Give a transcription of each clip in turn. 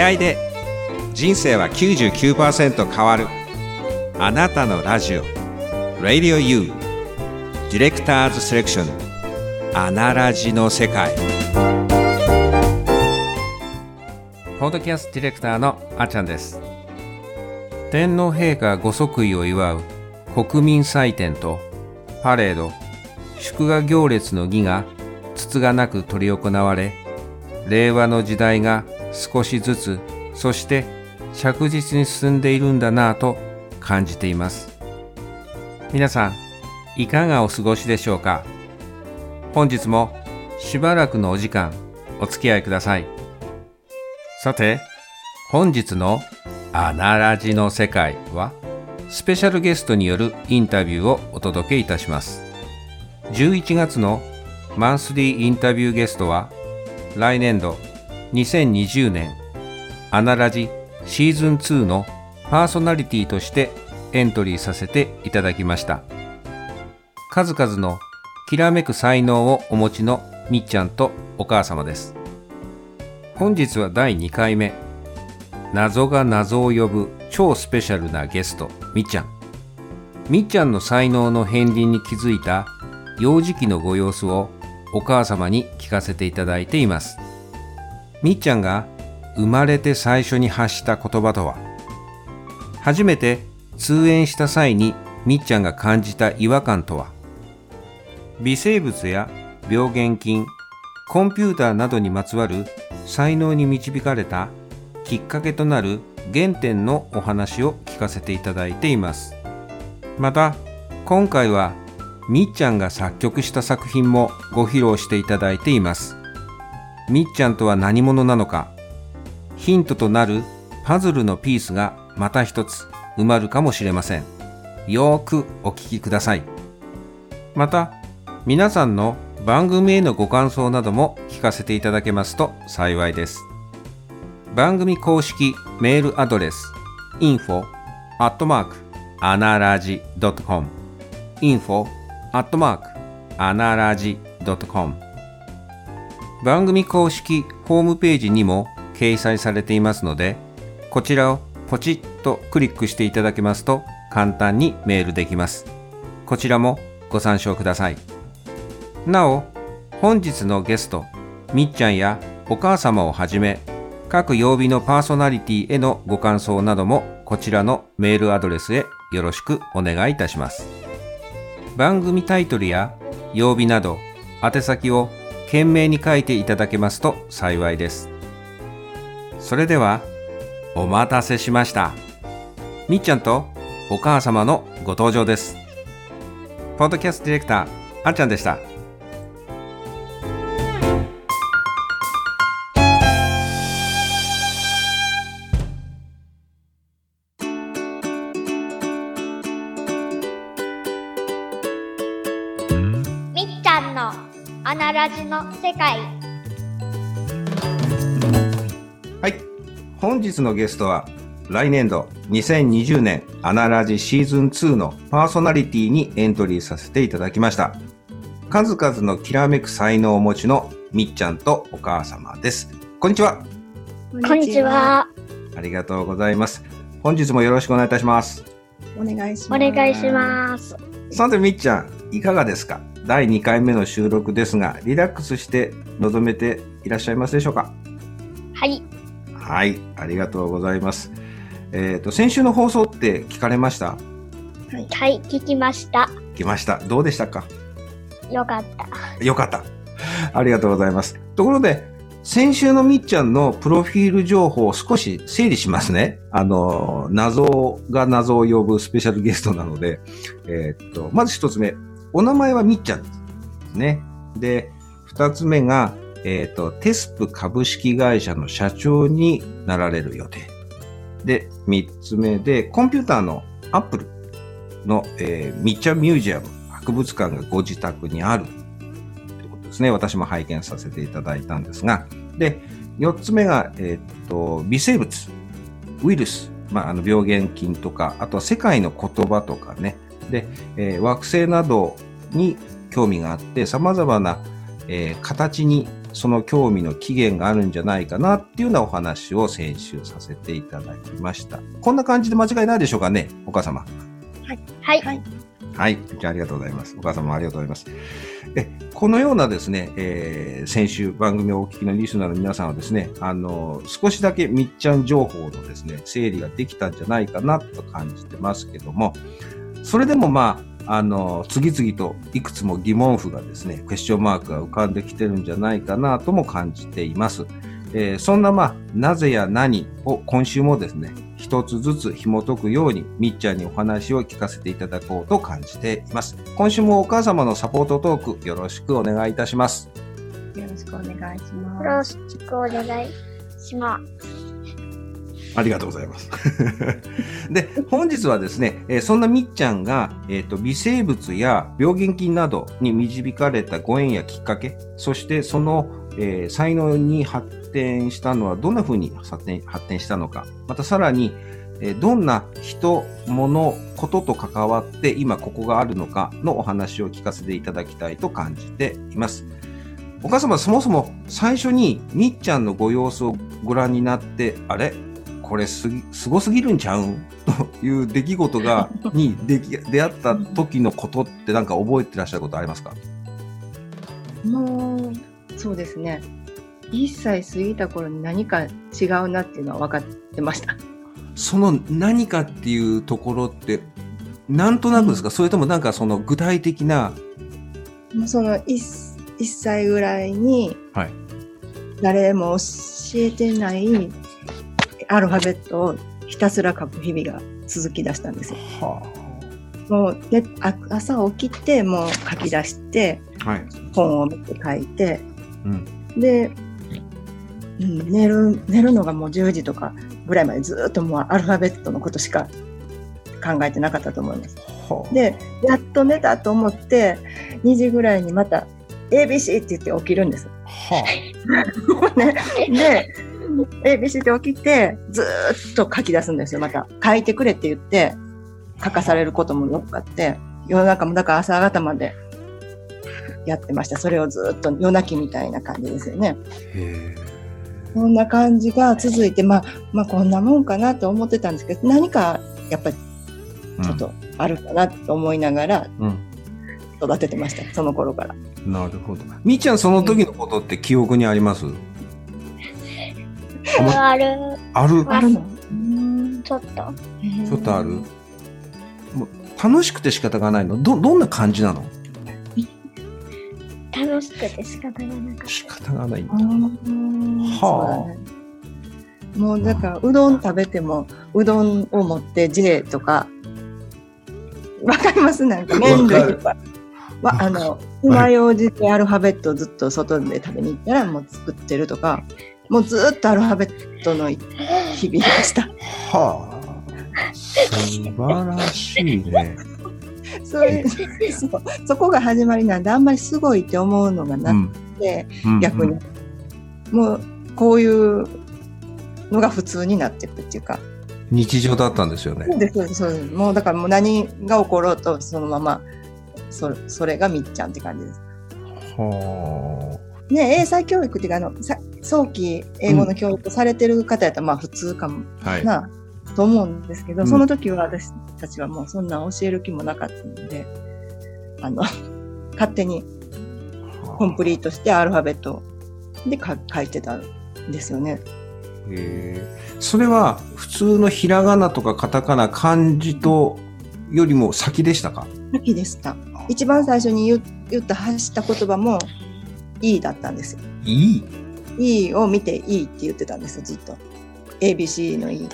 出会いで人生は99%変わる。あなたのラジオ。Radio U ディレクターズセレクション。アナラジの世界。ポッドキャストディレクターのあちゃんです。天皇陛下ご即位を祝う。国民祭典と。パレード。祝賀行列の儀がつつがなく執り行われ令和の時代が少しずつそして着実に進んでいるんだなぁと感じています。皆さんいかがお過ごしでしょうか？本日もしばらくのお時間お付き合いください。さて本日の「アナラジの世界は」スペシャルゲストによるインタビューをお届けいたします。11月のマンスリーインタビューゲストは来年度2020年アナラジシーズン2のパーソナリティとしてエントリーさせていただきました。数々のきらめく才能をお持ちのみっちゃんとお母様です。本日は第2回目謎が謎を呼ぶ超スペシャルなゲストみっちゃん。みっちゃんの才能の片鱗に気づいた幼児期のご様子をお母様に聞かせていただいています。みっちゃんが生まれて最初に発した言葉とは？初めて通園した際にみっちゃんが感じた違和感とは？微生物や病原菌コンピューターなどにまつわる才能に導かれたきっかけとなる原点のお話を聞かせていただいています。また今回はみっちゃんが作曲した作品もご披露していただいています。みっちゃんとは何者なのか。ヒントとなるパズルのピースがまた一つ埋まるかもしれません。よーくお聞きください。また皆さんの番組へのご感想なども聞かせていただけますと幸いです。番組公式メールアドレス info アットマークアナラジ .com info アットマークアナラジ .com 番組公式ホームページにも掲載されていますのでこちらをポチッとクリックしていただけますと簡単にメールできます。こちらもご参照ください。なお本日のゲストみっちゃんやお母様をはじめ各曜日のパーソナリティへのご感想などもこちらのメールアドレスへよろしくお願いいたします。番組タイトルや曜日など宛先を懸命に書いていただけますと幸いです。それではお待たせしました。みっちゃんとお母様のご登場です。ポッドキャストディレクターあっちゃんでした。アナラジの世界。はい。本日のゲストは来年度2020年アナラジシーズン2のパーソナリティにエントリーさせていただきました。数々のきらめく才能をお持ちのみっちゃんとお母様です。こんにちは。こんにちは。ありがとうございます。本日もよろしくお願いいたします。お願いしおます。願いします。さてみっちゃんいかがですか？第2回目の収録ですがリラックスして臨めていらっしゃいますでしょうか？はい。はいありがとうございます。えっ、と先週の放送って聞かれました？はい。聞きました。聞きました。どうでしたか？よかった。よかった。ありがとうございます。ところで先週のみっちゃんのプロフィール情報を少し整理しますね。あの、謎が謎を呼ぶスペシャルゲストなので、えーっと、まず一つ目、お名前はみっちゃんですね。で、二つ目が、えーっと、テスプ株式会社の社長になられる予定。で、三つ目で、コンピューターのアップルの、えーみっちゃんミュージアム、博物館がご自宅にあるということですね。私も拝見させていただいたんですが、で、四つ目が、えーっと、微生物、ウイルス、まあ、あの病原菌とか、あとは世界の言葉とかね、で、えー惑星などに興味があって、様々な、えー形にその興味の起源があるんじゃないかなっていうようなお話を先週させていただきました。こんな感じで間違いないでしょうかね、お母様。はい。はいはい。じゃあありがとうございます。お母様もありがとうございます。え、このようなですね、えー先週番組をお聞きのリスナーの皆さんはですね、あの、少しだけみっちゃん情報のですね、整理ができたんじゃないかなと感じてますけども、それでもまあ、あの、次々といくつも疑問符がですね、クエスチョンマークが浮かんできてるんじゃないかなとも感じています。えーそんなまあ、なぜや何を今週もですね、一つずつ紐解くように、みっちゃんにお話を聞かせていただこうと感じています。今週もお母様のサポートトークよろしくお願いいたします。よろしくお願いしよろます。しくお願いします。ありがとうございます。で、本日はですね、えーそんなみっちゃんが、えっ、と、微生物や病原菌などに導かれたご縁やきっかけ、そしてその、えー才能に発展したのはどんな風に発展発展したのか、またさらに、えーどんな人、物、ことと関わって今ここがあるのかのお話を聞かせていただきたいと感じています。お母様、そもそも最初にみっちゃんのご様子をご覧になって、あれ？これすぎ、すごすぎるんちゃうん？という出来事が、に出来出会った時のことってなんか覚えてらっしゃることありますか？もう、そうですね。1歳過ぎた頃に何か違うなっていうのは分かってました。その何かっていうところって、なんとなくですか、それともなんかその具体的な、もうその 1, 1歳ぐらいにはい。誰も教えてないアルファベットをひたすら書く日々が続き出したんですよ。はもうであ朝起きてもう書き出してあ。はい。本を見て書いてうん。で、うん、寝る寝るのがもう10時とかぐらいまでずっともうアルファベットのことしか考えてなかったと思います。はあ。でやっと寝たと思って2時ぐらいにまた ABC って言って起きるんです。は ね、で ABC って起きてずーっと書き出すんですよまた。書いてくれって言って書かされることもよくあって夜中もだから朝方までやってました。それをずーっと夜泣きみたいな感じですよね。こんな感じが続いてまあまあこんなもんかなと思ってたんですけど何かやっぱりちょっとあるかなと思いながらうん。育ててました。その頃から。なるほど。みーちゃん、その時のことって記憶にあります、あまある、ある。ある？の？ちょっと。ちょっとある？もう楽しくて仕方がないの？ど、どんな感じなの？楽しくて仕方がなかっ仕方がないんだ。ははあ。もうだからうどん食べてもうどんを持って J とか。わかります？なんか麺類とか。わあの爪楊枝でアルファベットをずっと外で食べに行ったらもう作ってるとかもうずっとアルファベットの日々でした。はあ。素晴らしいね。そういうそうそこが始まりなんであんまりすごいって思うのがなくて、うん逆に、もうこういうのが普通になっていくっていうか日常だったんですよね。そうですそうですもうだからもう何が起ころうとそのままそそれがみっちゃんって感じです。はね英才教育っていうかあのさ早期英語の教育されてる方やったらまあ普通かもあ。はい。な、と思うんですけど、うんその時は私たちはもうそんなん教える気もなかったのであの 勝手にコンプリートしてアルファベットでか書いてたんですよね。へえそれは普通のひらがなとかカタカナ漢字とよりも先でしたか？先でした。一番最初に言言った発した言葉も「いい」だったんですよ。いいいいを見ていいって言ってたんですよ、ずっと。ABC のいい。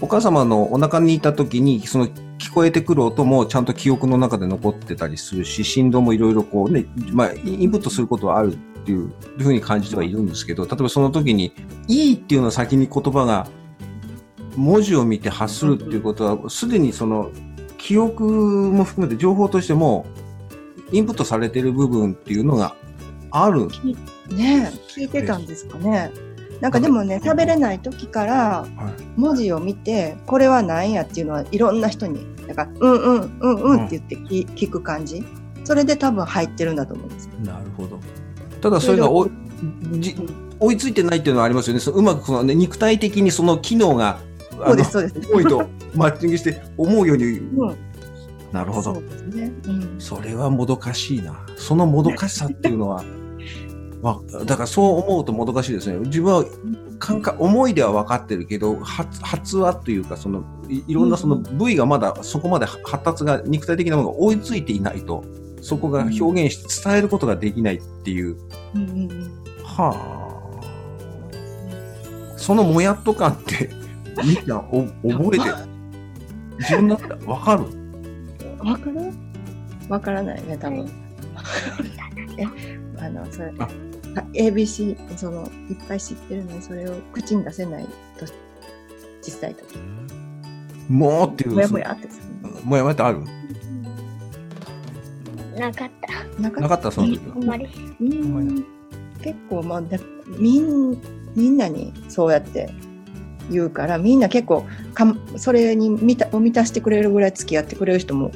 お母様のお腹にいた時にその聞こえてくる音もちゃんと記憶の中で残ってたりするし振動もいろいろこうね、まあ、インプットすることはあるっていうふうに感じてはいるんですけど例えばその時に「いい」っていうのを先に言葉が文字を見て発するっていうことはすでにその記憶も含めて情報としてもインプットされている部分っていうのがある。ねえ聞いてたんですかね。なんかでもね、喋れない時から文字を見て、これは何やっていうのはいろんな人に、だから、うんうんうんうんって言って聞,、聞く感じ。それで多分入ってるんだと思うんです。なるほど。ただそれがおじ追いついてないっていうのはありますよね。そのうまくその、ね、肉体的にその機能がそうです、そうです。思いと マッチングして思うように。うんなるほどそう。ですね。うん。それはもどかしいな。そのもどかしさっていうのは、わだからそう思うともどかしいですね。自分は感覚、思いでは分かってるけど、発発話というか、そのいいろんなその部位がまだそこまで発達が、肉体的なものが追いついていないと、そこが表現して伝えることができないっていう。うん。はあ。そのもやっと感って、みんなお覚えてる。自分だったら分かる？わかるわからないね、多分。え、あの、それ、ABC、その、いっぱい知ってるのに、それを口に出せないと、小さい時。もうっていう。もやもやってもやもやってある？なかった。なかった？その時はあんまり。うん結構、まあ、だみん、みんなにそうやって言うから、みんな結構かん、それに満たを満たしてくれるぐらい付き合ってくれる人も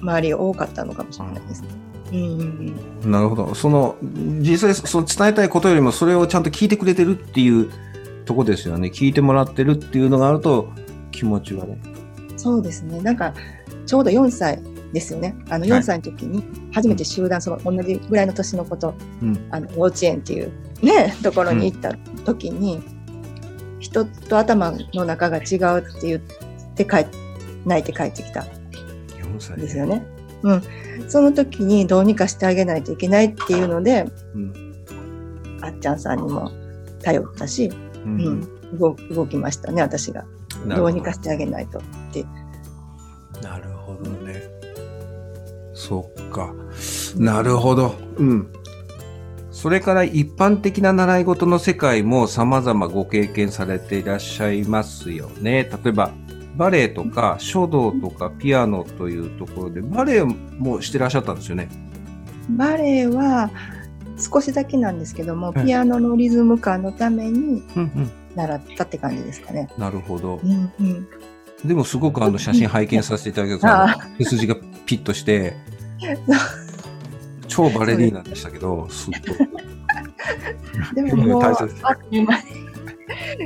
周り多かったのかもしれないですね。うんうんうん。なるほど。その、実際、その伝えたいことよりも、それをちゃんと聞いてくれてるっていうとこですよね。聞いてもらってるっていうのがあると、気持ちがね。そうですね。なんか、ちょうど4歳ですよね。あの、はい4歳の時に、初めて集団、その、同じぐらいの年の子と、うん。あの、幼稚園っていう、ね、ところに行った時に、人と頭の中が違うって言って帰っ泣いて帰ってきた4歳んですよね。うん。その時にどうにかしてあげないといけないっていうので、うん。あっちゃんさんにも頼ったし、う。うんん、動動きましたね、私が。なるほどうにかしてあげないとって。なるほどね。そっか。なるほど。うん。それから一般的な習い事の世界も様々ご経験されていらっしゃいますよね。例えば、バレエとか書道とかピアノというところで、バレエもしてらっしゃったんですよね？バレエは少しだけなんですけども、はいピアノのリズム感のためにうんうん。習ったって感じですかね。なるほどう。んうん。でもすごくあの写真拝見させていただけど、ああの背筋がピッとして、超バレリーナでしたけど、すっご でももう、あっという間に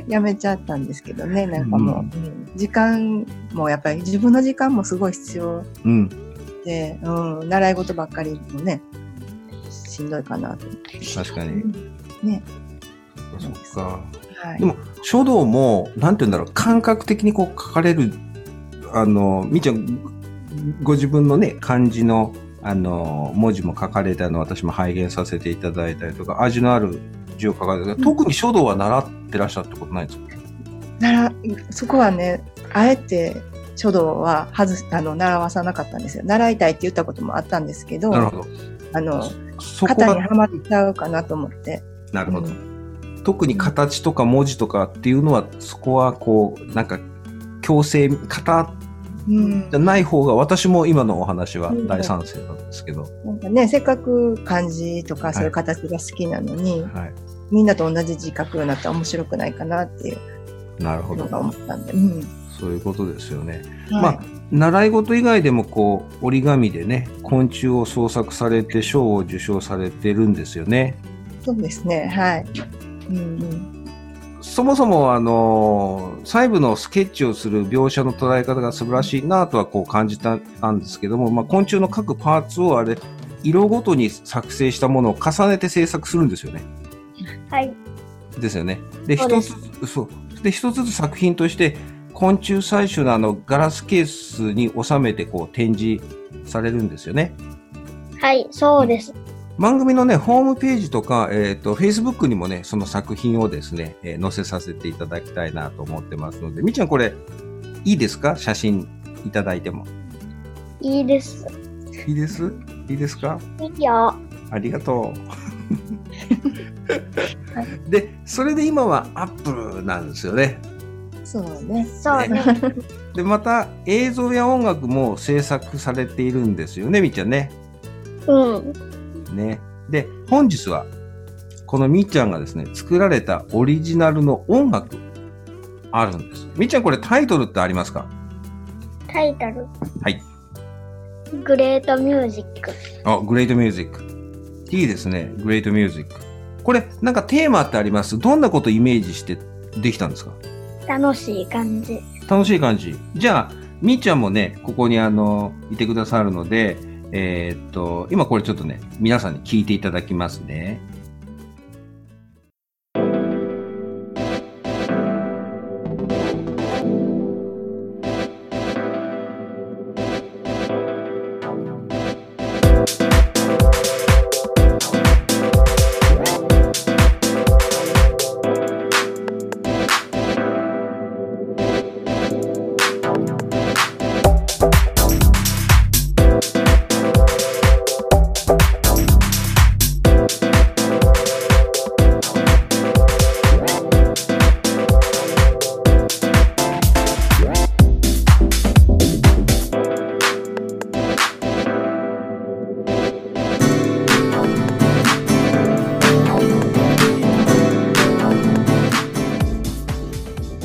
やめちゃったんですけどね、なんかもう、うんうん時間もやっぱり自分の時間もすごい必要うん。で、うん、習い事ばっかりもね、しんどいかなと思って。確かに。ね。そっか。はい。でも、書道も、なんて言うんだろう、感覚的にこう書かれる、あの、みーちゃん、ご自分のね、漢字の、あの、文字も書かれたのを私も拝見させていただいたりとか、味のある字を書かれて、特に書道は習ってらっしゃったことないんですか？なら、そこはね、あえて書道は外す、あの、習わさなかったんですよ。習いたいって言ったこともあったんですけど、なるほど。あの、そこは、型にはまっちゃうかなと思って。なるほどう。特に形とか文字とかっていうのは、そこはこう、なんか、強制、型うんじゃない方が、私も今のお話は大賛成なんですけど、なんかね、せっかく漢字とかそういう形が好きなのに、はい。みんなと同じ字書くようになったら面白くないかなっていうなるほどの。が思ったんで。うん。そういうことですよね。はいまあ、習い事以外でもこう、折り紙でね、昆虫を創作されて賞を受賞されてるんですよね。そうですね。はい。うんうん。そもそもあの、細部のスケッチをする描写の捉え方が素晴らしいなとはこう感じたんですけども、まあ、昆虫の各パーツをあれ、色ごとに作成したものを重ねて制作するんですよね。はい。ですよね。で、一つす、そう。で、一つずつ作品として、昆虫採取のあの、ガラスケースに収めて、こう、展示されるんですよね。はい、そうです。番組のね、ホームページとか、えっ、と、Facebook にもね、その作品をですね、えー載せさせていただきたいなと思ってますので、みっちゃんこれ、いいですか？写真いただいても。いいです。いいです？いいですか？いいよ。ありがとう。で、それで今はアップルなんですよね。そうね。そうね。で、また映像や音楽も制作されているんですよね、みっちゃんね。うん。ね。で、本日は、このみっちゃんがですね、作られたオリジナルの音楽、あるんです。みっちゃんこれタイトルってありますか？タイトル。はい。Great Music。あ、 Great Music。いいですね、 Great Music。これ、なんかテーマってあります？どんなことをイメージしてできたんですか？楽しい感じ。楽しい感じ。じゃあ、みっちゃんもね、ここにあの、いてくださるので、えーっと、今これちょっとね、皆さんに聞いていただきますね。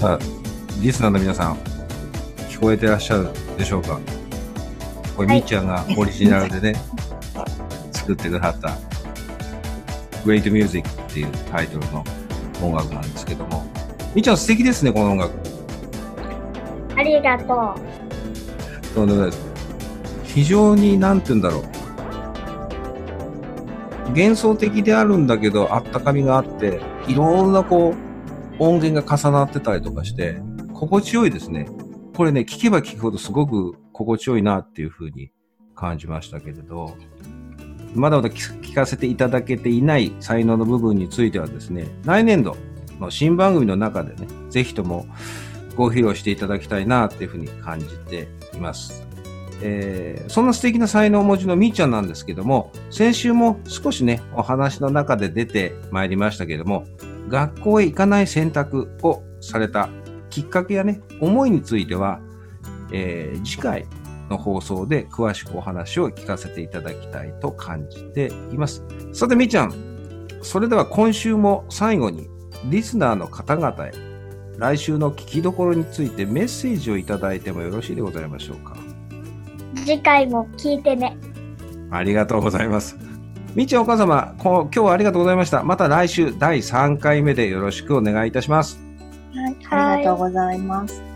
さあ、リスナーの皆さん、聞こえてらっしゃるでしょうか？これ、はいみっちゃんがオリジナルでね、作ってくださった、Great Music っていうタイトルの音楽なんですけども、みっちゃん素敵ですね、この音楽。ありがととんでもないです。非常に、なんて言うんだろう。幻想的であるんだけど、あったかみがあって、いろんなこう、音源が重なってたりとかして、心地よいですね。これね、聞けば聞くほどすごく心地よいなっていうふうに感じましたけれど、まだまだ聞かせていただけていない才能の部分についてはですね、来年度の新番組の中でね、ぜひともご披露していただきたいなっていうふうに感じています。えーそんな素敵な才能をお持ちのみーちゃんなんですけども、先週も少しね、お話の中で出てまいりましたけども、学校へ行かない選択をされたきっかけやね、思いについては、えー次回の放送で詳しくお話を聞かせていただきたいと感じています。さて、みーちゃん、それでは今週も最後に、リスナーの方々へ、来週の聞きどころについてメッセージをいただいてもよろしいでございましょうか？う。次回も聞いてね。ありがとうございます。みちお母様、こ今日はありがとうございました。また来週第3回目でよろしくお願いいたします。はい、ありがとうございます。